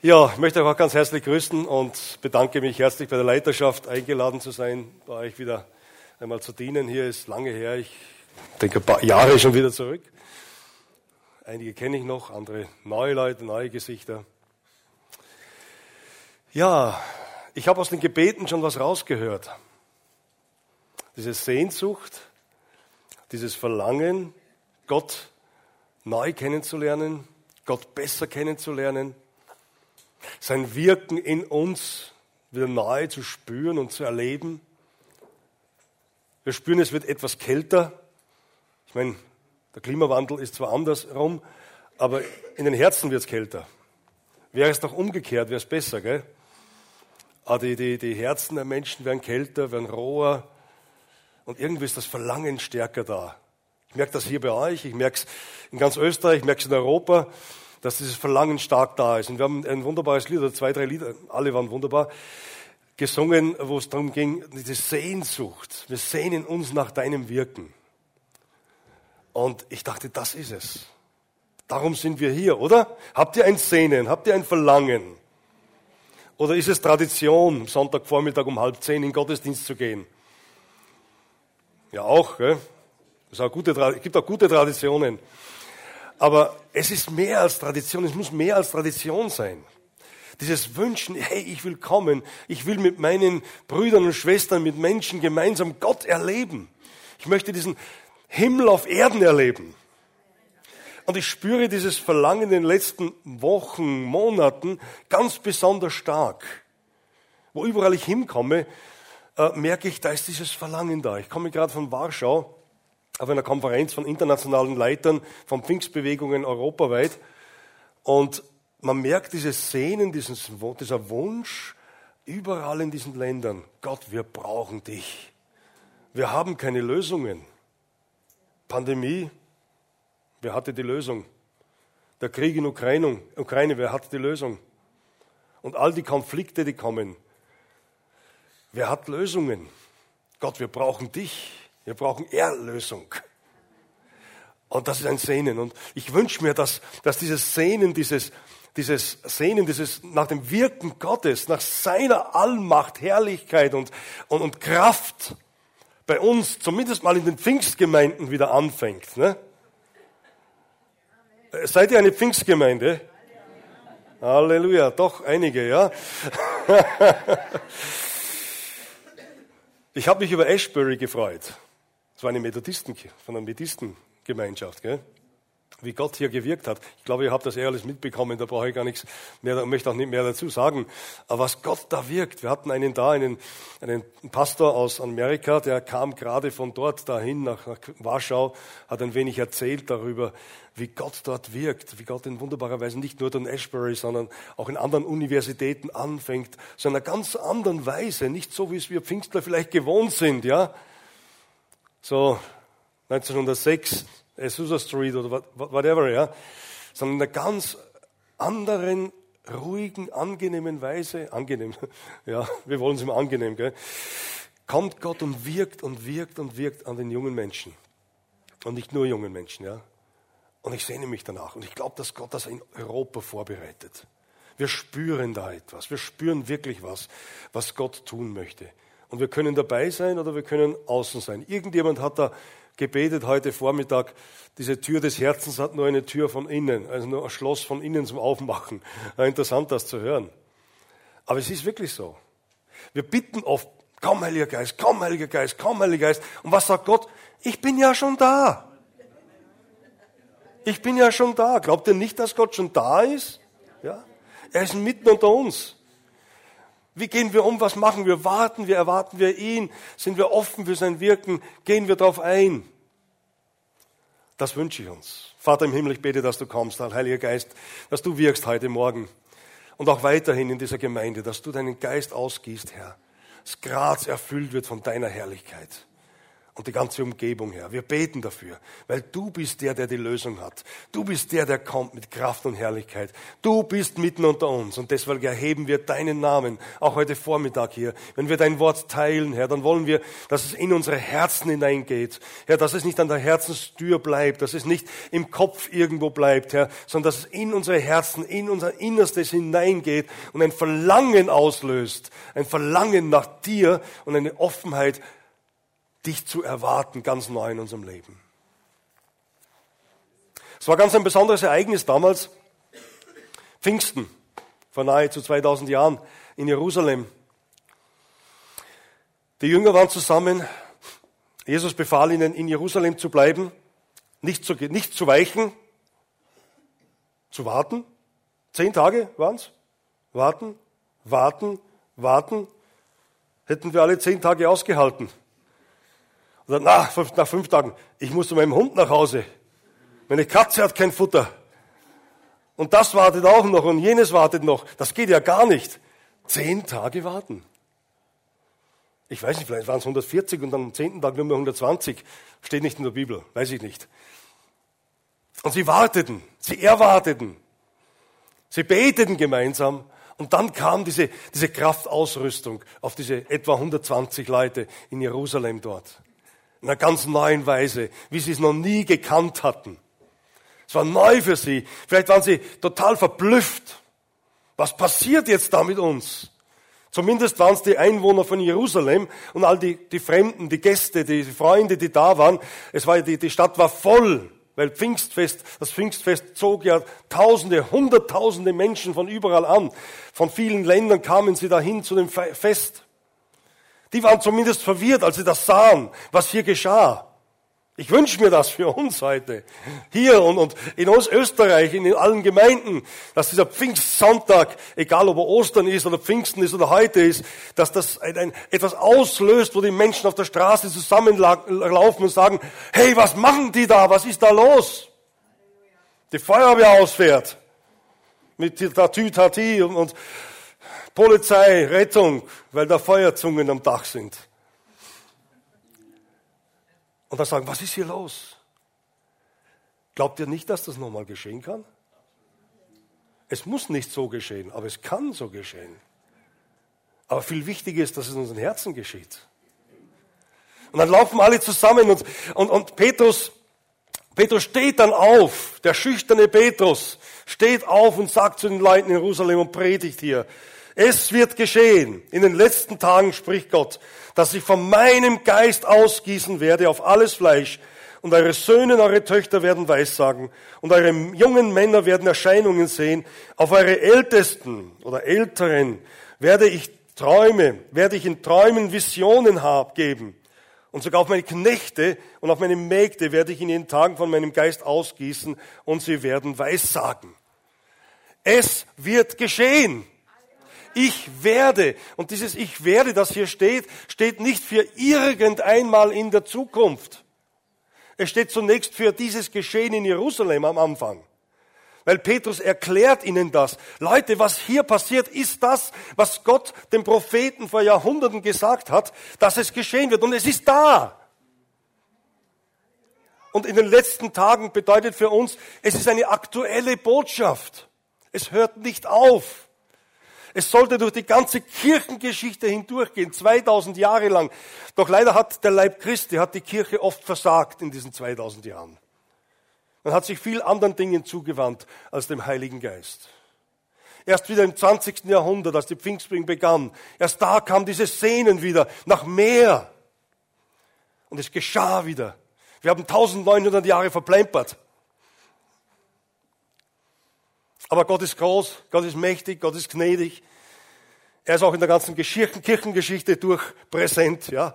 Ja, ich möchte euch auch ganz herzlich grüßen und bedanke mich herzlich bei der Leiterschaft, eingeladen zu sein, bei euch wieder einmal zu dienen. Hier ist lange her, ich denke ein paar Jahre schon wieder zurück. Einige kenne ich noch, andere neue Leute, neue Gesichter. Ja, ich habe aus den Gebeten schon was rausgehört. Diese Sehnsucht, dieses Verlangen, Gott neu kennenzulernen, Gott besser kennenzulernen, sein Wirken in uns wieder neu zu spüren und zu erleben. Wir spüren, es wird etwas kälter. Ich meine, der Klimawandel ist zwar andersrum, aber in den Herzen wird es kälter. Wäre es doch umgekehrt, wäre es besser, gell? Aber ah, die, die, die Herzen der Menschen werden kälter, werden roher und irgendwie ist das Verlangen stärker da. Ich merke das hier bei euch, ich merke es in ganz Österreich, ich merke es in Europa dass dieses Verlangen stark da ist. Und wir haben ein wunderbares Lied, oder zwei, drei Lieder, alle waren wunderbar, gesungen, wo es darum ging, diese Sehnsucht. Wir sehnen uns nach deinem Wirken. Und ich dachte, das ist es. Darum sind wir hier, oder? Habt ihr ein Sehnen? Habt ihr ein Verlangen? Oder ist es Tradition, Sonntagvormittag um halb zehn in Gottesdienst zu gehen? Ja, auch. Gell? Es gibt auch gute Traditionen. Aber es ist mehr als Tradition, es muss mehr als Tradition sein. Dieses Wünschen, hey, ich will kommen, ich will mit meinen Brüdern und Schwestern, mit Menschen gemeinsam Gott erleben. Ich möchte diesen Himmel auf Erden erleben. Und ich spüre dieses Verlangen in den letzten Wochen, Monaten ganz besonders stark. Wo überall ich hinkomme, äh, merke ich, da ist dieses Verlangen da. Ich komme gerade von Warschau auf einer Konferenz von internationalen Leitern von Pfingstbewegungen europaweit. Und man merkt dieses Sehnen, dieser Wunsch überall in diesen Ländern. Gott, wir brauchen dich. Wir haben keine Lösungen. Pandemie, wer hatte die Lösung? Der Krieg in Ukraine, Ukraine, wer hat die Lösung? Und all die Konflikte, die kommen, wer hat Lösungen? Gott, wir brauchen dich. Wir brauchen Erlösung. Und das ist ein Sehnen. Und ich wünsche mir, dass, dass dieses Sehnen, dieses, dieses Sehnen, dieses nach dem Wirken Gottes, nach seiner Allmacht, Herrlichkeit und, und, und Kraft bei uns, zumindest mal in den Pfingstgemeinden wieder anfängt. Ne? Seid ihr eine Pfingstgemeinde? Halleluja, doch einige, ja. ich habe mich über Ashbury gefreut. Das war eine Methodisten, von einer Methodistengemeinschaft, gell? wie Gott hier gewirkt hat. Ich glaube, ihr habt das eh alles mitbekommen, da brauche ich gar nichts mehr, möchte auch nicht mehr dazu sagen. Aber was Gott da wirkt, wir hatten einen da, einen, einen Pastor aus Amerika, der kam gerade von dort dahin nach, nach Warschau, hat ein wenig erzählt darüber, wie Gott dort wirkt, wie Gott in wunderbarer Weise nicht nur in Ashbury, sondern auch in anderen Universitäten anfängt, zu einer ganz anderen Weise, nicht so, wie es wir Pfingstler vielleicht gewohnt sind, ja, so 1906, Azusa Street oder whatever, ja, sondern in einer ganz anderen, ruhigen, angenehmen Weise, angenehm, ja, wir wollen es immer angenehm, gell, kommt Gott und wirkt und wirkt und wirkt an den jungen Menschen. Und nicht nur jungen Menschen, ja. Und ich sehne mich danach. Und ich glaube, dass Gott das in Europa vorbereitet. Wir spüren da etwas. Wir spüren wirklich was, was Gott tun möchte. Und wir können dabei sein oder wir können außen sein. Irgendjemand hat da gebetet heute Vormittag, diese Tür des Herzens hat nur eine Tür von innen, also nur ein Schloss von innen zum Aufmachen. Interessant, das zu hören. Aber es ist wirklich so. Wir bitten oft, komm Heiliger Geist, komm Heiliger Geist, komm Heiliger Geist. Und was sagt Gott? Ich bin ja schon da. Ich bin ja schon da. Glaubt ihr nicht, dass Gott schon da ist? Ja? Er ist mitten unter uns. Wie gehen wir um? Was machen wir? Warten wir? Erwarten wir ihn? Sind wir offen für sein Wirken? Gehen wir darauf ein? Das wünsche ich uns. Vater im Himmel, ich bete, dass du kommst, Heiliger Geist, dass du wirkst heute Morgen und auch weiterhin in dieser Gemeinde, dass du deinen Geist ausgießt, Herr. Das Graz erfüllt wird von deiner Herrlichkeit. Und die ganze Umgebung, Herr. Wir beten dafür, weil du bist der, der die Lösung hat. Du bist der, der kommt mit Kraft und Herrlichkeit. Du bist mitten unter uns und deswegen erheben wir deinen Namen, auch heute Vormittag hier. Wenn wir dein Wort teilen, Herr, dann wollen wir, dass es in unsere Herzen hineingeht. Herr, dass es nicht an der Herzenstür bleibt, dass es nicht im Kopf irgendwo bleibt, Herr, sondern dass es in unsere Herzen, in unser Innerstes hineingeht und ein Verlangen auslöst. Ein Verlangen nach dir und eine Offenheit dich zu erwarten, ganz neu in unserem Leben. Es war ganz ein besonderes Ereignis damals, Pfingsten, vor nahezu 2000 Jahren in Jerusalem. Die Jünger waren zusammen. Jesus befahl ihnen, in Jerusalem zu bleiben, nicht zu, nicht zu weichen, zu warten. Zehn Tage waren es. Warten, warten, warten. Hätten wir alle zehn Tage ausgehalten. Und nach, nach fünf Tagen, ich muss zu meinem Hund nach Hause. Meine Katze hat kein Futter. Und das wartet auch noch und jenes wartet noch. Das geht ja gar nicht. Zehn Tage warten. Ich weiß nicht, vielleicht waren es 140 und am zehnten Tag nur mehr 120. Steht nicht in der Bibel, weiß ich nicht. Und sie warteten, sie erwarteten, sie beteten gemeinsam und dann kam diese, diese Kraftausrüstung auf diese etwa 120 Leute in Jerusalem dort in einer ganz neuen Weise, wie sie es noch nie gekannt hatten. Es war neu für sie. Vielleicht waren sie total verblüfft. Was passiert jetzt da mit uns? Zumindest waren es die Einwohner von Jerusalem und all die, die Fremden, die Gäste, die Freunde, die da waren. Es war, die, die Stadt war voll, weil Pfingstfest, das Pfingstfest zog ja Tausende, Hunderttausende Menschen von überall an. Von vielen Ländern kamen sie dahin zu dem Fest. Die waren zumindest verwirrt, als sie das sahen, was hier geschah. Ich wünsche mir das für uns heute. Hier und, und in uns Österreich, in allen Gemeinden, dass dieser Pfingstsonntag, egal ob er Ostern ist oder Pfingsten ist oder heute ist, dass das ein, ein, etwas auslöst, wo die Menschen auf der Straße zusammenlaufen und sagen, hey, was machen die da? Was ist da los? Die Feuerwehr ausfährt. Mit Tatütati und, und Polizei, Rettung, weil da Feuerzungen am Dach sind. Und dann sagen, was ist hier los? Glaubt ihr nicht, dass das nochmal geschehen kann? Es muss nicht so geschehen, aber es kann so geschehen. Aber viel wichtiger ist, dass es in unseren Herzen geschieht. Und dann laufen alle zusammen und, und, und Petrus, Petrus steht dann auf, der schüchterne Petrus steht auf und sagt zu den Leuten in Jerusalem und predigt hier. Es wird geschehen, in den letzten Tagen spricht Gott, dass ich von meinem Geist ausgießen werde auf alles Fleisch und eure Söhne und eure Töchter werden Weissagen und eure jungen Männer werden Erscheinungen sehen. Auf eure Ältesten oder Älteren werde ich Träume, werde ich in Träumen Visionen geben. Und sogar auf meine Knechte und auf meine Mägde werde ich in den Tagen von meinem Geist ausgießen und sie werden Weissagen. Es wird geschehen. Ich werde. Und dieses Ich werde, das hier steht, steht nicht für irgendeinmal in der Zukunft. Es steht zunächst für dieses Geschehen in Jerusalem am Anfang. Weil Petrus erklärt ihnen das. Leute, was hier passiert, ist das, was Gott dem Propheten vor Jahrhunderten gesagt hat, dass es geschehen wird. Und es ist da. Und in den letzten Tagen bedeutet für uns, es ist eine aktuelle Botschaft. Es hört nicht auf. Es sollte durch die ganze Kirchengeschichte hindurchgehen, 2000 Jahre lang. Doch leider hat der Leib Christi, hat die Kirche oft versagt in diesen 2000 Jahren. Man hat sich viel anderen Dingen zugewandt als dem Heiligen Geist. Erst wieder im 20. Jahrhundert, als die Pfingstbring begann, erst da kam dieses Sehnen wieder nach mehr. Und es geschah wieder. Wir haben 1900 Jahre verplempert. Aber Gott ist groß, Gott ist mächtig, Gott ist gnädig. Er ist auch in der ganzen Kirchengeschichte durch präsent, ja.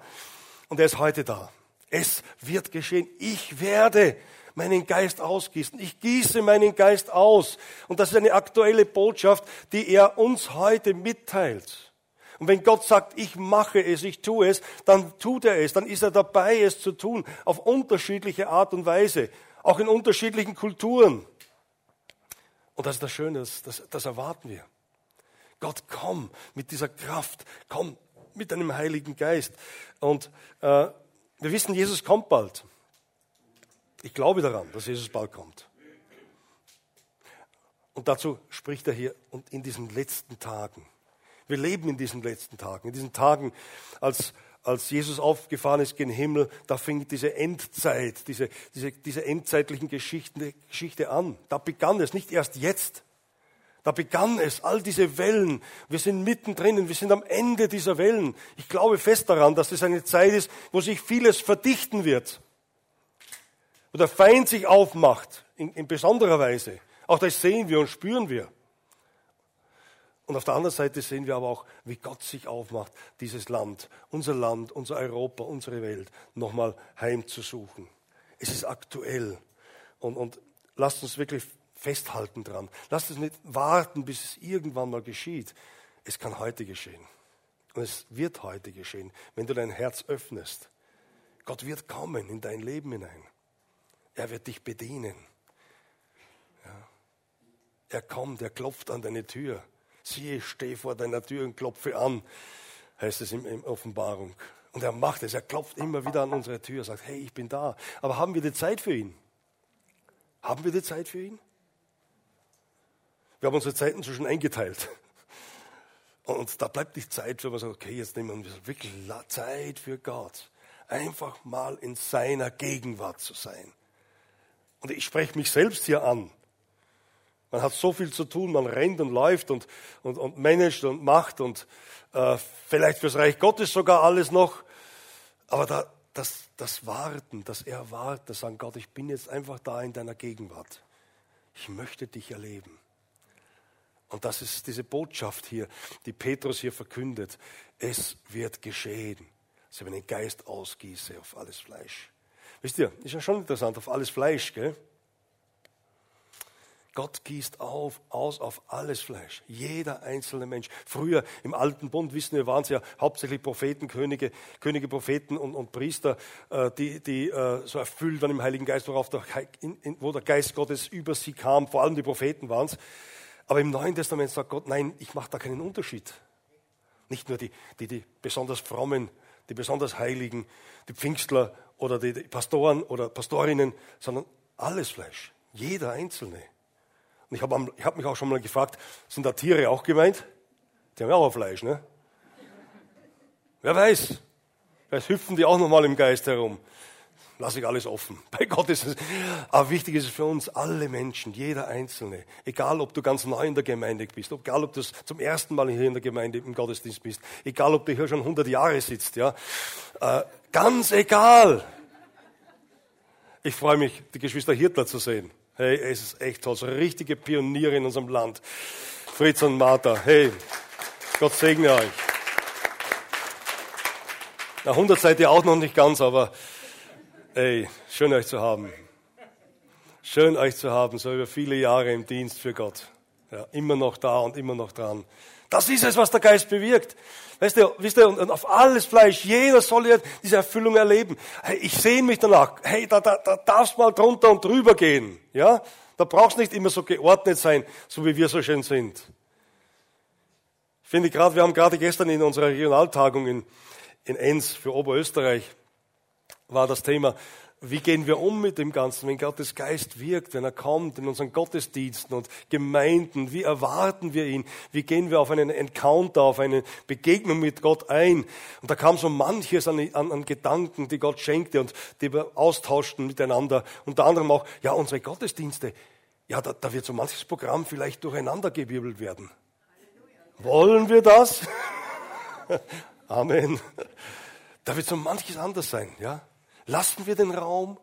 Und er ist heute da. Es wird geschehen. Ich werde meinen Geist ausgießen. Ich gieße meinen Geist aus. Und das ist eine aktuelle Botschaft, die er uns heute mitteilt. Und wenn Gott sagt, ich mache es, ich tue es, dann tut er es, dann ist er dabei, es zu tun, auf unterschiedliche Art und Weise, auch in unterschiedlichen Kulturen. Und das ist das Schöne, das, das, das erwarten wir. Gott, komm mit dieser Kraft, komm mit deinem Heiligen Geist. Und äh, Wir wissen, Jesus kommt bald. Ich glaube daran, dass Jesus bald kommt. Und dazu spricht er hier und in diesen letzten Tagen. Wir leben in diesen letzten Tagen, in diesen Tagen, als, als Jesus aufgefahren ist gen Himmel, da fing diese Endzeit, diese, diese, diese endzeitlichen Geschichten, Geschichte an. Da begann es, nicht erst jetzt. Da begann es, all diese Wellen. Wir sind mittendrin, wir sind am Ende dieser Wellen. Ich glaube fest daran, dass es eine Zeit ist, wo sich vieles verdichten wird. Wo der Feind sich aufmacht, in, in besonderer Weise. Auch das sehen wir und spüren wir. Und auf der anderen Seite sehen wir aber auch, wie Gott sich aufmacht, dieses Land, unser Land, unser Europa, unsere Welt nochmal heimzusuchen. Es ist aktuell. Und, und lasst uns wirklich festhalten dran. Lasst uns nicht warten, bis es irgendwann mal geschieht. Es kann heute geschehen. Und es wird heute geschehen, wenn du dein Herz öffnest. Gott wird kommen in dein Leben hinein. Er wird dich bedienen. Ja. Er kommt, er klopft an deine Tür. Siehe, ich stehe vor deiner Tür und klopfe an, heißt es in, in Offenbarung. Und er macht es, er klopft immer wieder an unsere Tür, sagt, hey, ich bin da. Aber haben wir die Zeit für ihn? Haben wir die Zeit für ihn? Wir haben unsere Zeiten so schon eingeteilt. Und da bleibt nicht Zeit, wenn man sagt, okay, jetzt nehmen wir wirklich Zeit für Gott. Einfach mal in seiner Gegenwart zu sein. Und ich spreche mich selbst hier an. Man hat so viel zu tun, man rennt und läuft und, und, und managt und macht und äh, vielleicht fürs Reich Gottes sogar alles noch. Aber da, das, das Warten, das Erwarten, das Sagen, Gott, ich bin jetzt einfach da in deiner Gegenwart. Ich möchte dich erleben. Und das ist diese Botschaft hier, die Petrus hier verkündet. Es wird geschehen, dass ich den Geist ausgieße auf alles Fleisch. Wisst ihr, ist ja schon interessant, auf alles Fleisch, gell? Gott gießt auf, aus auf alles Fleisch. Jeder einzelne Mensch. Früher im Alten Bund, wissen wir, waren es ja hauptsächlich Propheten, Könige, Könige, Propheten und, und Priester, äh, die, die äh, so erfüllt waren im Heiligen Geist, worauf der, in, in, wo der Geist Gottes über sie kam. Vor allem die Propheten waren es. Aber im Neuen Testament sagt Gott, nein, ich mache da keinen Unterschied. Nicht nur die, die, die besonders frommen, die besonders Heiligen, die Pfingstler oder die, die Pastoren oder Pastorinnen, sondern alles Fleisch. Jeder Einzelne. Und ich habe hab mich auch schon mal gefragt, sind da Tiere auch gemeint? Die haben ja auch Fleisch, ne? Wer weiß? Vielleicht hüpfen die auch nochmal im Geist herum. Lass ich alles offen. Bei Gott ist es. Aber wichtig ist es für uns, alle Menschen, jeder Einzelne. Egal, ob du ganz neu in der Gemeinde bist, egal, ob du zum ersten Mal hier in der Gemeinde im Gottesdienst bist, egal, ob du hier schon 100 Jahre sitzt, ja. Äh, ganz egal. Ich freue mich, die Geschwister Hirtler zu sehen. Hey, es ist echt toll. So richtige Pioniere in unserem Land. Fritz und Martha. Hey, Gott segne euch. Na, 100 seid ihr auch noch nicht ganz, aber hey, schön euch zu haben. Schön euch zu haben, so über viele Jahre im Dienst für Gott. Ja, immer noch da und immer noch dran. Das ist es, was der Geist bewirkt. Weißt du, wisst ihr, und auf alles Fleisch, jeder soll ja diese Erfüllung erleben. Hey, ich sehe mich danach. Hey, da, da, da darfst mal drunter und drüber gehen. Ja? Da brauchst nicht immer so geordnet sein, so wie wir so schön sind. Ich finde gerade, wir haben gerade gestern in unserer Regionaltagung in, in Enns für Oberösterreich war das Thema wie gehen wir um mit dem Ganzen, wenn Gottes Geist wirkt, wenn er kommt in unseren Gottesdiensten und Gemeinden? Wie erwarten wir ihn? Wie gehen wir auf einen Encounter, auf eine Begegnung mit Gott ein? Und da kam so manches an, an, an Gedanken, die Gott schenkte und die wir austauschten miteinander. Unter anderem auch, ja, unsere Gottesdienste. Ja, da, da wird so manches Programm vielleicht durcheinandergewirbelt werden. Wollen wir das? Amen. Da wird so manches anders sein, ja? Lassen wir den Raum.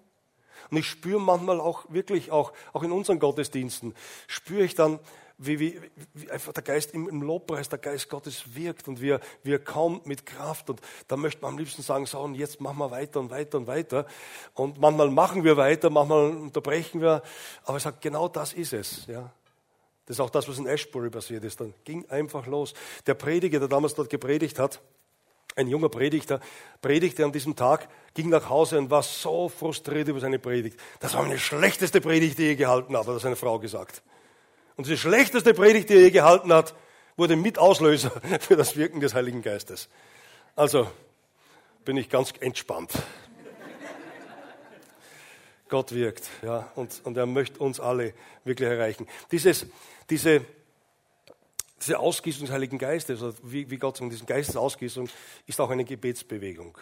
Und ich spüre manchmal auch wirklich, auch, auch in unseren Gottesdiensten, spüre ich dann, wie, wie, wie einfach der Geist im, im, Lobpreis, der Geist Gottes wirkt und wie wie er kommt mit Kraft. Und da möchte man am liebsten sagen, so, und jetzt machen wir weiter und weiter und weiter. Und manchmal machen wir weiter, manchmal unterbrechen wir. Aber ich sage, genau das ist es. Ja. Das ist auch das, was in Ashbury passiert ist. Dann ging einfach los. Der Prediger, der damals dort gepredigt hat, ein junger Predigter predigte an diesem Tag, ging nach Hause und war so frustriert über seine Predigt. Das war meine schlechteste Predigt, die er je gehalten hat, hat seine Frau gesagt. Und die schlechteste Predigt, die er je gehalten hat, wurde mit Auslöser für das Wirken des Heiligen Geistes. Also bin ich ganz entspannt. Gott wirkt. Ja, und, und er möchte uns alle wirklich erreichen. Dieses, diese, diese Ausgießung des Heiligen Geistes, also wie, wie Gott sagt, diese Geistesausgießung, ist auch eine Gebetsbewegung.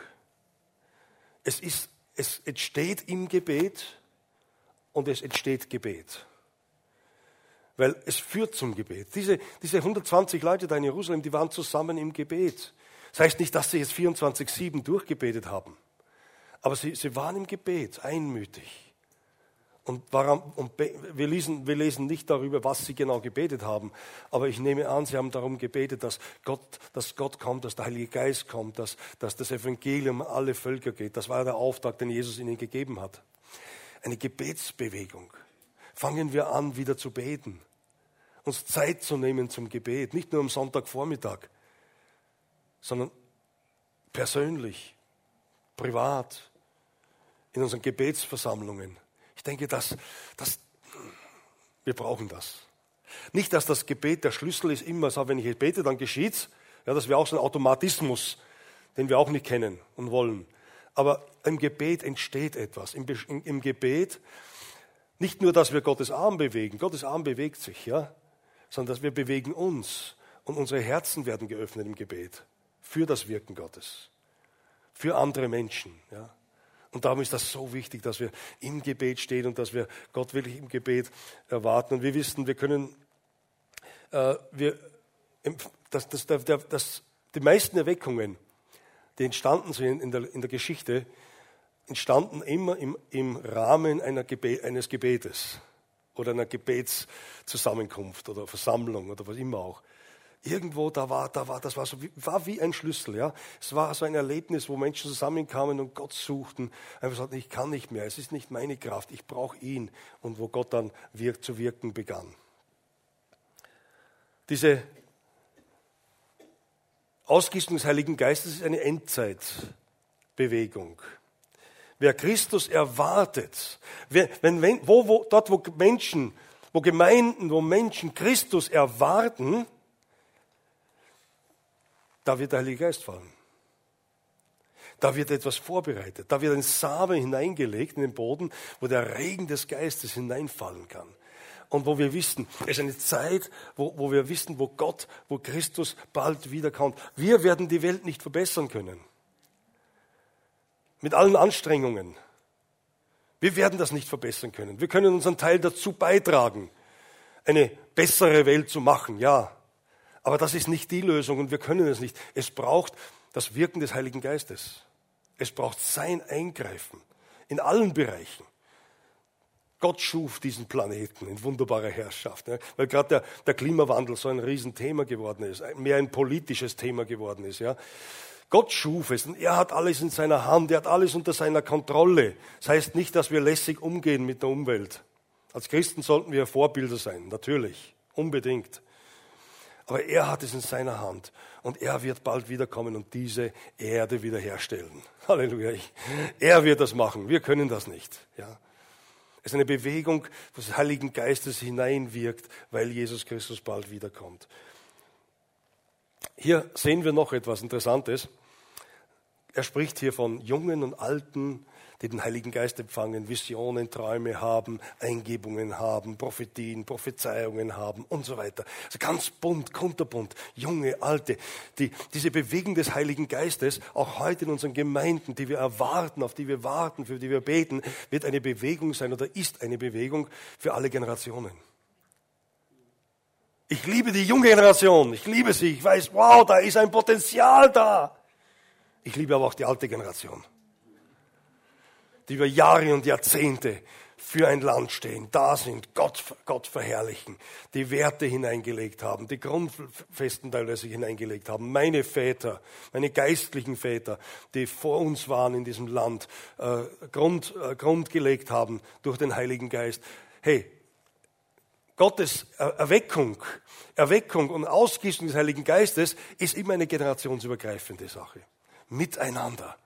Es, ist, es entsteht im Gebet und es entsteht Gebet. Weil es führt zum Gebet. Diese, diese 120 Leute da in Jerusalem, die waren zusammen im Gebet. Das heißt nicht, dass sie jetzt 24-7 durchgebetet haben. Aber sie, sie waren im Gebet, einmütig. Und, warum, und wir, lesen, wir lesen nicht darüber, was sie genau gebetet haben, aber ich nehme an, sie haben darum gebetet, dass Gott, dass Gott kommt, dass der Heilige Geist kommt, dass, dass das Evangelium an alle Völker geht. Das war der Auftrag, den Jesus ihnen gegeben hat. Eine Gebetsbewegung. Fangen wir an, wieder zu beten, uns Zeit zu nehmen zum Gebet, nicht nur am Sonntagvormittag, sondern persönlich, privat, in unseren Gebetsversammlungen. Ich denke, dass, dass wir brauchen das. Nicht, dass das Gebet der Schlüssel ist, immer so, wenn ich bete, dann geschieht's. Ja, das wäre auch so ein Automatismus, den wir auch nicht kennen und wollen. Aber im Gebet entsteht etwas. Im, im, im Gebet nicht nur, dass wir Gottes Arm bewegen, Gottes Arm bewegt sich, ja, sondern dass wir bewegen uns und unsere Herzen werden geöffnet im Gebet für das Wirken Gottes, für andere Menschen. Ja. Und darum ist das so wichtig, dass wir im Gebet stehen und dass wir Gott wirklich im Gebet erwarten. Und wir wissen, wir können, äh, wir, dass, dass, dass, dass die meisten Erweckungen, die entstanden sind in der, in der Geschichte, entstanden immer im, im Rahmen Gebet, eines Gebetes oder einer Gebetszusammenkunft oder Versammlung oder was immer auch irgendwo da war, da war, das war so wie, war wie ein Schlüssel, ja. Es war so ein Erlebnis, wo Menschen zusammenkamen und Gott suchten, einfach sagten, ich kann nicht mehr, es ist nicht meine Kraft, ich brauche ihn und wo Gott dann wirkt, zu wirken begann. Diese Ausgießung des Heiligen Geistes ist eine Endzeitbewegung. Wer Christus erwartet, wer, wenn, wo, wo, dort wo Menschen, wo Gemeinden, wo Menschen Christus erwarten, da wird der Heilige Geist fallen. Da wird etwas vorbereitet. Da wird ein Samen hineingelegt in den Boden, wo der Regen des Geistes hineinfallen kann. Und wo wir wissen, es ist eine Zeit, wo, wo wir wissen, wo Gott, wo Christus bald wiederkommt. Wir werden die Welt nicht verbessern können. Mit allen Anstrengungen. Wir werden das nicht verbessern können. Wir können unseren Teil dazu beitragen, eine bessere Welt zu machen, ja. Aber das ist nicht die Lösung und wir können es nicht. Es braucht das Wirken des Heiligen Geistes. Es braucht sein Eingreifen in allen Bereichen. Gott schuf diesen Planeten in wunderbarer Herrschaft, ne? weil gerade der, der, Klimawandel so ein Riesenthema geworden ist, mehr ein politisches Thema geworden ist. Ja? Gott schuf es und er hat alles in seiner Hand, er hat alles unter seiner Kontrolle. Das heißt nicht, dass wir lässig umgehen mit der Umwelt. Als Christen sollten wir Vorbilder sein, natürlich, unbedingt. Aber er hat es in seiner Hand und er wird bald wiederkommen und diese Erde wiederherstellen. Halleluja. Er wird das machen. Wir können das nicht. Ja. Es ist eine Bewegung des Heiligen Geistes hineinwirkt, weil Jesus Christus bald wiederkommt. Hier sehen wir noch etwas Interessantes. Er spricht hier von jungen und alten die den Heiligen Geist empfangen, Visionen, Träume haben, Eingebungen haben, Prophetien, Prophezeiungen haben und so weiter. Also ganz bunt, kunterbunt, junge, alte. Die, diese Bewegung des Heiligen Geistes, auch heute in unseren Gemeinden, die wir erwarten, auf die wir warten, für die wir beten, wird eine Bewegung sein oder ist eine Bewegung für alle Generationen. Ich liebe die junge Generation, ich liebe sie, ich weiß, wow, da ist ein Potenzial da. Ich liebe aber auch die alte Generation die über Jahre und Jahrzehnte für ein Land stehen, da sind, Gott, Gott verherrlichen, die Werte hineingelegt haben, die Grundfesten teilweise hineingelegt haben. Meine Väter, meine geistlichen Väter, die vor uns waren in diesem Land, äh, Grund, äh, Grund gelegt haben durch den Heiligen Geist. Hey, Gottes Erweckung, Erweckung und Ausgießung des Heiligen Geistes ist immer eine generationsübergreifende Sache. Miteinander.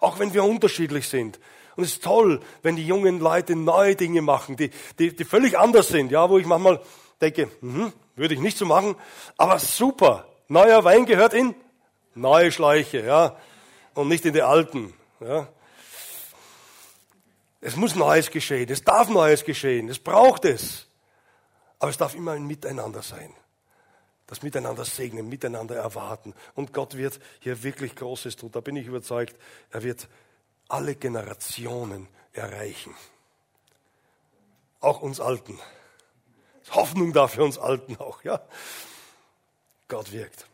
Auch wenn wir unterschiedlich sind. Und es ist toll, wenn die jungen Leute neue Dinge machen, die, die, die völlig anders sind, ja, wo ich manchmal denke, mh, würde ich nicht so machen, aber super. Neuer Wein gehört in neue Schläuche, ja, und nicht in die alten, ja. Es muss Neues geschehen, es darf Neues geschehen, es braucht es. Aber es darf immer ein Miteinander sein. Das Miteinander segnen, miteinander erwarten. Und Gott wird hier wirklich Großes tun. Da bin ich überzeugt, er wird alle Generationen erreichen. Auch uns Alten. Hoffnung da für uns Alten auch, ja. Gott wirkt.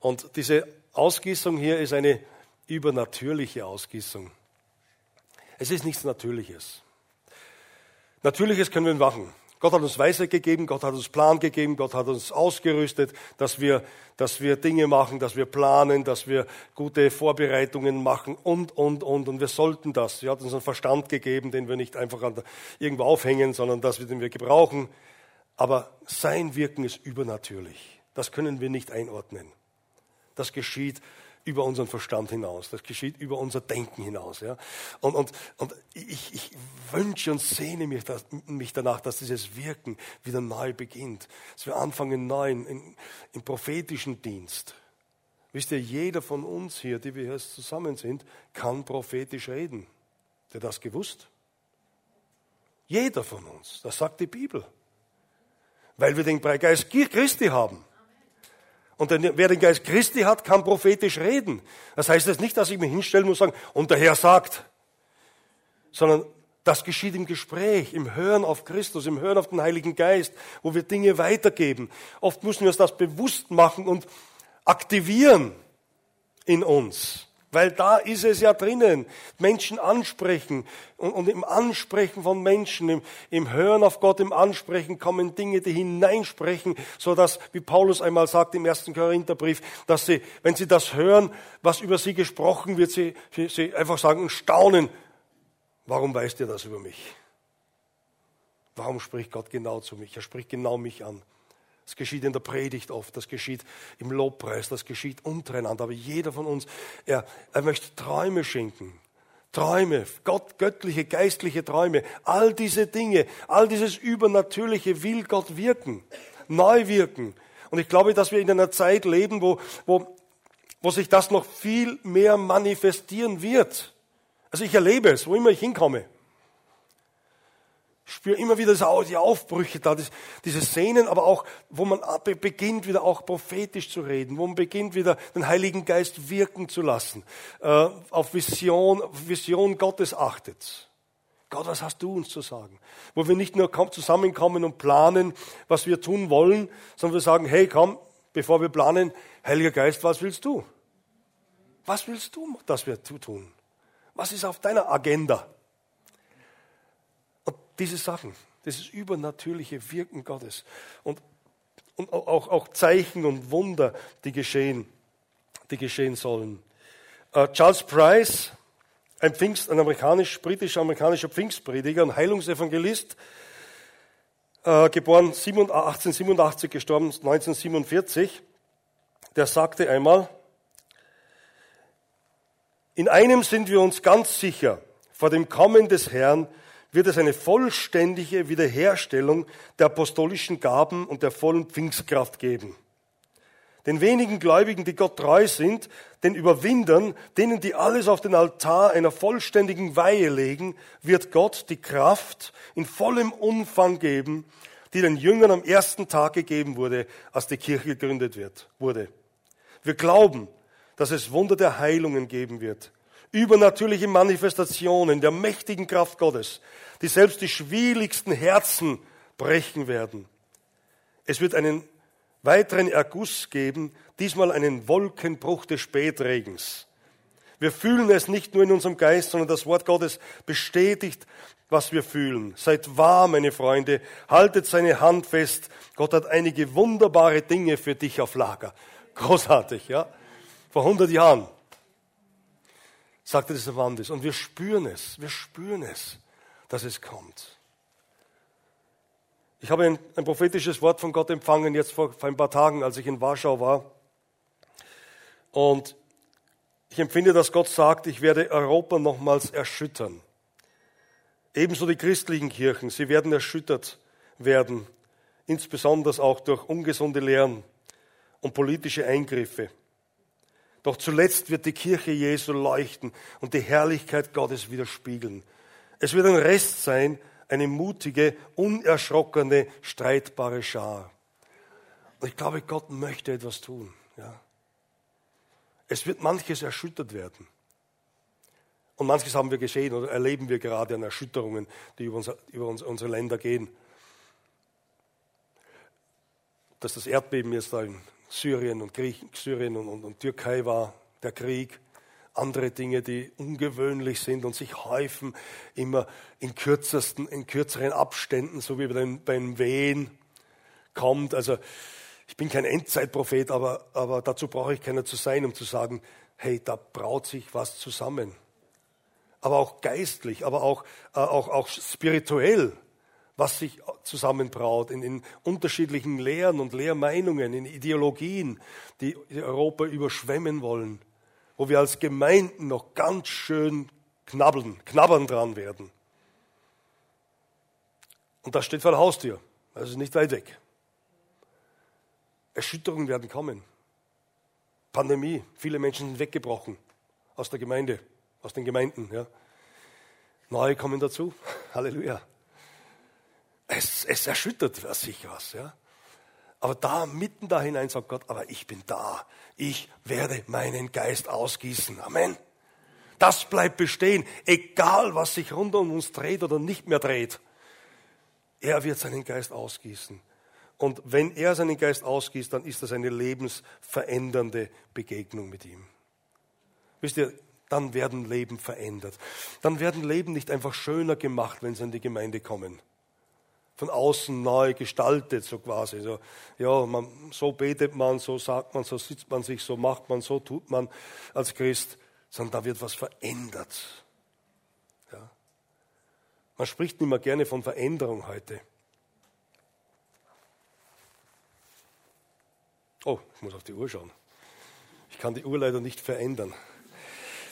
Und diese Ausgießung hier ist eine übernatürliche Ausgießung. Es ist nichts Natürliches. Natürliches können wir machen. Gott hat uns Weisheit gegeben, Gott hat uns Plan gegeben, Gott hat uns ausgerüstet, dass wir, dass wir Dinge machen, dass wir planen, dass wir gute Vorbereitungen machen und, und, und. Und wir sollten das. Er hat uns einen Verstand gegeben, den wir nicht einfach an, irgendwo aufhängen, sondern dass wir den wir gebrauchen. Aber sein Wirken ist übernatürlich. Das können wir nicht einordnen. Das geschieht über unseren Verstand hinaus. Das geschieht über unser Denken hinaus. Ja? Und, und, und ich, ich wünsche und sehne mich, dass, mich, danach, dass dieses Wirken wieder neu beginnt. Dass wir anfangen neu in, im prophetischen Dienst. Wisst ihr, jeder von uns hier, die wir hier zusammen sind, kann prophetisch reden. Habt ihr das gewusst? Jeder von uns. Das sagt die Bibel. Weil wir den Geist Christi haben. Und wer den Geist Christi hat, kann prophetisch reden. Das heißt jetzt nicht, dass ich mich hinstellen muss und sagen, und der Herr sagt, sondern das geschieht im Gespräch, im Hören auf Christus, im Hören auf den Heiligen Geist, wo wir Dinge weitergeben. Oft müssen wir uns das bewusst machen und aktivieren in uns. Weil da ist es ja drinnen. Menschen ansprechen. Und, und im Ansprechen von Menschen, im, im, Hören auf Gott, im Ansprechen kommen Dinge, die hineinsprechen, so dass, wie Paulus einmal sagt im ersten Korintherbrief, dass sie, wenn sie das hören, was über sie gesprochen wird, sie, sie, sie einfach sagen und staunen. Warum weißt ihr das über mich? Warum spricht Gott genau zu mich? Er spricht genau mich an. Das geschieht in der Predigt oft, das geschieht im Lobpreis, das geschieht untereinander. Aber jeder von uns, er, er möchte Träume schenken. Träume, Gott, göttliche, geistliche Träume, all diese Dinge, all dieses Übernatürliche will Gott wirken, neu wirken. Und ich glaube, dass wir in einer Zeit leben, wo, wo, wo sich das noch viel mehr manifestieren wird. Also ich erlebe es, wo immer ich hinkomme. Ich spüre immer wieder die Aufbrüche da, diese Szenen, aber auch, wo man beginnt, wieder auch prophetisch zu reden, wo man beginnt, wieder den Heiligen Geist wirken zu lassen, äh, auf Vision, Vision Gottes achtet. Gott, was hast du uns zu sagen? Wo wir nicht nur zusammenkommen und planen, was wir tun wollen, sondern wir sagen, hey, komm, bevor wir planen, Heiliger Geist, was willst du? Was willst du, dass wir tun? Was ist auf deiner Agenda? Diese Sachen, dieses übernatürliche Wirken Gottes und, und auch, auch Zeichen und Wunder, die geschehen, die geschehen sollen. Uh, Charles Price, ein, Pfingst, ein amerikanisch-britisch-amerikanischer Pfingstprediger, ein Heilungsevangelist, uh, geboren 1887, gestorben 1947, der sagte einmal, in einem sind wir uns ganz sicher, vor dem Kommen des Herrn wird es eine vollständige Wiederherstellung der apostolischen Gaben und der vollen Pfingstkraft geben. Den wenigen Gläubigen, die Gott treu sind, den Überwindern, denen, die alles auf den Altar einer vollständigen Weihe legen, wird Gott die Kraft in vollem Umfang geben, die den Jüngern am ersten Tag gegeben wurde, als die Kirche gegründet wird, wurde. Wir glauben, dass es Wunder der Heilungen geben wird, übernatürliche Manifestationen der mächtigen Kraft Gottes, die selbst die schwierigsten Herzen brechen werden. Es wird einen weiteren Erguss geben, diesmal einen Wolkenbruch des Spätregens. Wir fühlen es nicht nur in unserem Geist, sondern das Wort Gottes bestätigt, was wir fühlen. Seid wahr, meine Freunde, haltet seine Hand fest. Gott hat einige wunderbare Dinge für dich auf Lager. Großartig, ja? Vor 100 Jahren sagte dieser Mann das. Und wir spüren es, wir spüren es, dass es kommt. Ich habe ein, ein prophetisches Wort von Gott empfangen, jetzt vor, vor ein paar Tagen, als ich in Warschau war. Und ich empfinde, dass Gott sagt, ich werde Europa nochmals erschüttern. Ebenso die christlichen Kirchen, sie werden erschüttert werden, insbesondere auch durch ungesunde Lehren und politische Eingriffe. Doch zuletzt wird die Kirche Jesu leuchten und die Herrlichkeit Gottes widerspiegeln. Es wird ein Rest sein, eine mutige, unerschrockene, streitbare Schar. Und ich glaube, Gott möchte etwas tun. Ja. Es wird manches erschüttert werden. Und manches haben wir gesehen oder erleben wir gerade an Erschütterungen, die über, unser, über uns, unsere Länder gehen. Dass das Erdbeben jetzt da in Syrien und, Griechen, Syrien und, und, und Türkei war, der Krieg, andere Dinge, die ungewöhnlich sind und sich häufen, immer in kürzesten, in kürzeren Abständen, so wie bei den, beim Wehen kommt. Also ich bin kein Endzeitprophet, aber, aber dazu brauche ich keiner zu sein, um zu sagen, hey, da braut sich was zusammen. Aber auch geistlich, aber auch, äh, auch, auch spirituell, was sich zusammenbraut in, in unterschiedlichen Lehren und Lehrmeinungen, in Ideologien, die Europa überschwemmen wollen wo wir als Gemeinden noch ganz schön knabbeln, knabbern dran werden. Und das steht vor der Haustür. Ist nicht weit weg. Erschütterungen werden kommen. Pandemie, viele Menschen sind weggebrochen aus der Gemeinde, aus den Gemeinden. Ja. Neue kommen dazu. Halleluja. Es, es erschüttert sich was. Ja. Aber da, mitten da hinein sagt Gott, aber ich bin da. Ich werde meinen Geist ausgießen. Amen. Das bleibt bestehen, egal was sich rund um uns dreht oder nicht mehr dreht. Er wird seinen Geist ausgießen. Und wenn er seinen Geist ausgießt, dann ist das eine lebensverändernde Begegnung mit ihm. Wisst ihr, dann werden Leben verändert. Dann werden Leben nicht einfach schöner gemacht, wenn sie in die Gemeinde kommen von außen neu gestaltet, so quasi. So, ja, man, so betet man, so sagt man, so sitzt man sich, so macht man, so tut man als Christ, sondern da wird was verändert. Ja. Man spricht nicht mehr gerne von Veränderung heute. Oh, ich muss auf die Uhr schauen. Ich kann die Uhr leider nicht verändern.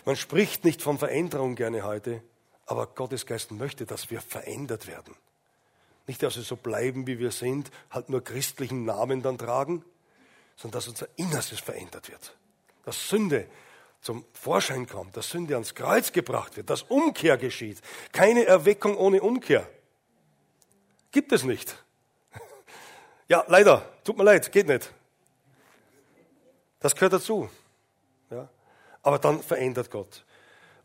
Man spricht nicht von Veränderung gerne heute, aber Gottes Geist möchte, dass wir verändert werden. Nicht, dass wir so bleiben, wie wir sind, halt nur christlichen Namen dann tragen, sondern dass unser Innerstes verändert wird. Dass Sünde zum Vorschein kommt, dass Sünde ans Kreuz gebracht wird, dass Umkehr geschieht. Keine Erweckung ohne Umkehr. Gibt es nicht. Ja, leider, tut mir leid, geht nicht. Das gehört dazu. Ja. Aber dann verändert Gott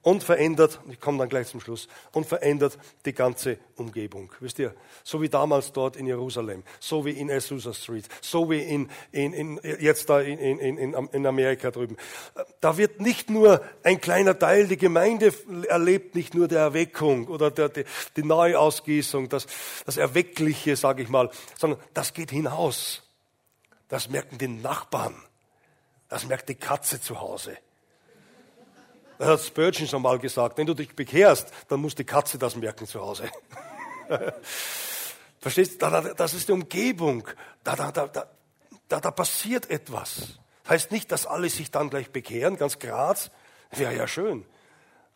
und verändert, ich komme dann gleich zum Schluss, und verändert die ganze Umgebung. Wisst ihr, so wie damals dort in Jerusalem, so wie in Azusa Street, so wie in, in, in, jetzt da in, in, in Amerika drüben. Da wird nicht nur ein kleiner Teil, die Gemeinde erlebt nicht nur der Erweckung oder der, die, die Neuausgießung, das, das Erweckliche, sage ich mal, sondern das geht hinaus. Das merken die Nachbarn. Das merkt die Katze zu Hause. Das hat Spurgeon schon mal gesagt. Wenn du dich bekehrst, dann muss die Katze das merken zu Hause. Verstehst du? Das ist die Umgebung. Da, da, da, da, da passiert etwas. Heißt nicht, dass alle sich dann gleich bekehren, ganz Graz. Wäre ja schön.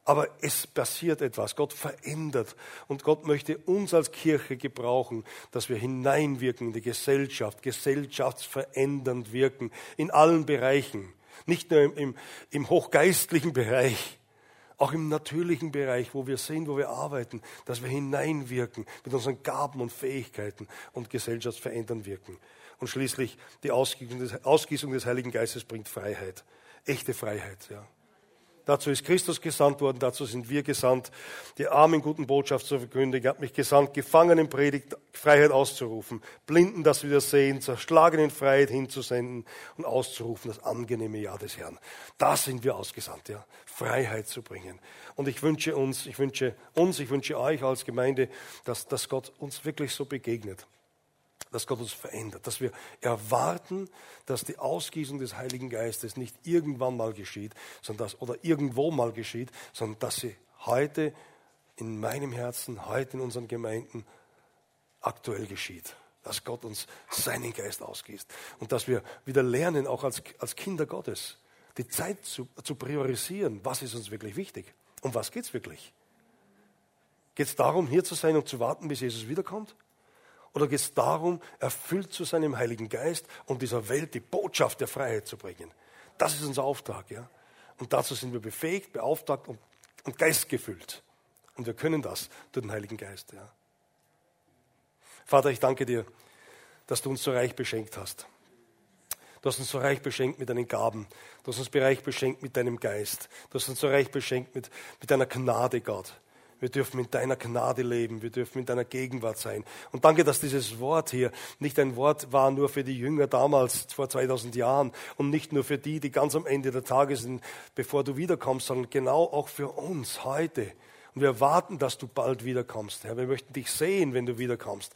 Aber es passiert etwas. Gott verändert. Und Gott möchte uns als Kirche gebrauchen, dass wir hineinwirken in die Gesellschaft, gesellschaftsverändernd wirken, in allen Bereichen. Nicht nur im, im, im hochgeistlichen Bereich, auch im natürlichen Bereich, wo wir sind, wo wir arbeiten, dass wir hineinwirken mit unseren Gaben und Fähigkeiten und gesellschaftsverändern wirken. Und schließlich die Ausgießung des, Ausgießung des Heiligen Geistes bringt Freiheit, echte Freiheit. Ja. Dazu ist Christus gesandt worden, dazu sind wir gesandt, die armen guten Botschaft zu verkündigen. Er hat mich gesandt, Gefangenen Predigt, Freiheit auszurufen, Blinden das wieder sehen, Zerschlagenen Freiheit hinzusenden und auszurufen, das angenehme Jahr des Herrn. Da sind wir ausgesandt, ja, Freiheit zu bringen. Und ich wünsche uns, ich wünsche uns, ich wünsche euch als Gemeinde, dass, dass Gott uns wirklich so begegnet dass Gott uns verändert, dass wir erwarten, dass die Ausgießung des Heiligen Geistes nicht irgendwann mal geschieht, sondern dass, oder irgendwo mal geschieht, sondern dass sie heute in meinem Herzen, heute in unseren Gemeinden aktuell geschieht. Dass Gott uns seinen Geist ausgießt. Und dass wir wieder lernen, auch als, als Kinder Gottes, die Zeit zu, zu priorisieren. Was ist uns wirklich wichtig? Um was geht es wirklich? Geht es darum, hier zu sein und zu warten, bis Jesus wiederkommt? Oder geht es darum, erfüllt zu sein im Heiligen Geist und dieser Welt die Botschaft der Freiheit zu bringen? Das ist unser Auftrag, ja. Und dazu sind wir befähigt, beauftragt und, und geistgefüllt. Und wir können das durch den Heiligen Geist. Ja. Vater, ich danke dir, dass du uns so reich beschenkt hast. Du hast uns so reich beschenkt mit deinen Gaben. Du hast uns reich beschenkt mit deinem Geist. Du hast uns so reich beschenkt mit, mit deiner Gnade, Gott. Wir dürfen in deiner Gnade leben. Wir dürfen in deiner Gegenwart sein. Und danke, dass dieses Wort hier nicht ein Wort war nur für die Jünger damals, vor 2000 Jahren, und nicht nur für die, die ganz am Ende der Tage sind, bevor du wiederkommst, sondern genau auch für uns heute. Und wir warten, dass du bald wiederkommst, Herr. Wir möchten dich sehen, wenn du wiederkommst.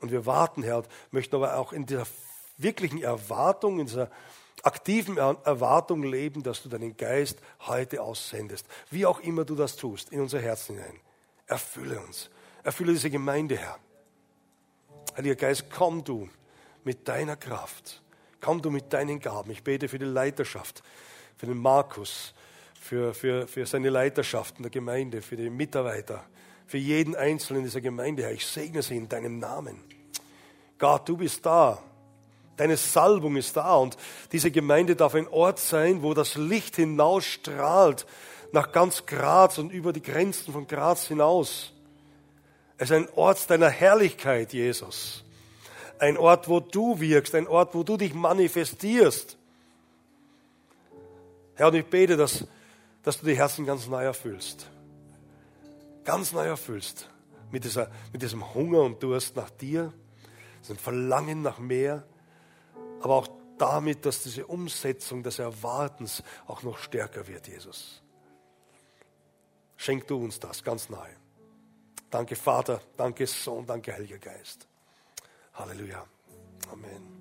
Und wir warten, Herr, möchten aber auch in dieser wirklichen Erwartung, in dieser aktiven Erwartung leben, dass du deinen Geist heute aussendest. Wie auch immer du das tust, in unser Herz hinein. Erfülle uns. Erfülle diese Gemeinde, Herr. Heiliger Geist, komm du mit deiner Kraft. Komm du mit deinen Gaben. Ich bete für die Leiterschaft, für den Markus, für, für, für seine Leiterschaft in der Gemeinde, für die Mitarbeiter, für jeden Einzelnen dieser Gemeinde, Herr. Ich segne sie in deinem Namen. Gott, du bist da. Deine Salbung ist da und diese Gemeinde darf ein Ort sein, wo das Licht hinausstrahlt nach ganz Graz und über die Grenzen von Graz hinaus. Es ist ein Ort deiner Herrlichkeit, Jesus. Ein Ort, wo du wirkst, ein Ort, wo du dich manifestierst. Herr, und ich bete, dass, dass du die Herzen ganz neu erfüllst. Ganz neu erfüllst. Mit, dieser, mit diesem Hunger und Durst nach dir, diesem Verlangen nach mehr aber auch damit, dass diese Umsetzung des Erwartens auch noch stärker wird, Jesus. Schenk du uns das ganz nahe. Danke Vater, danke Sohn, danke Heiliger Geist. Halleluja. Amen.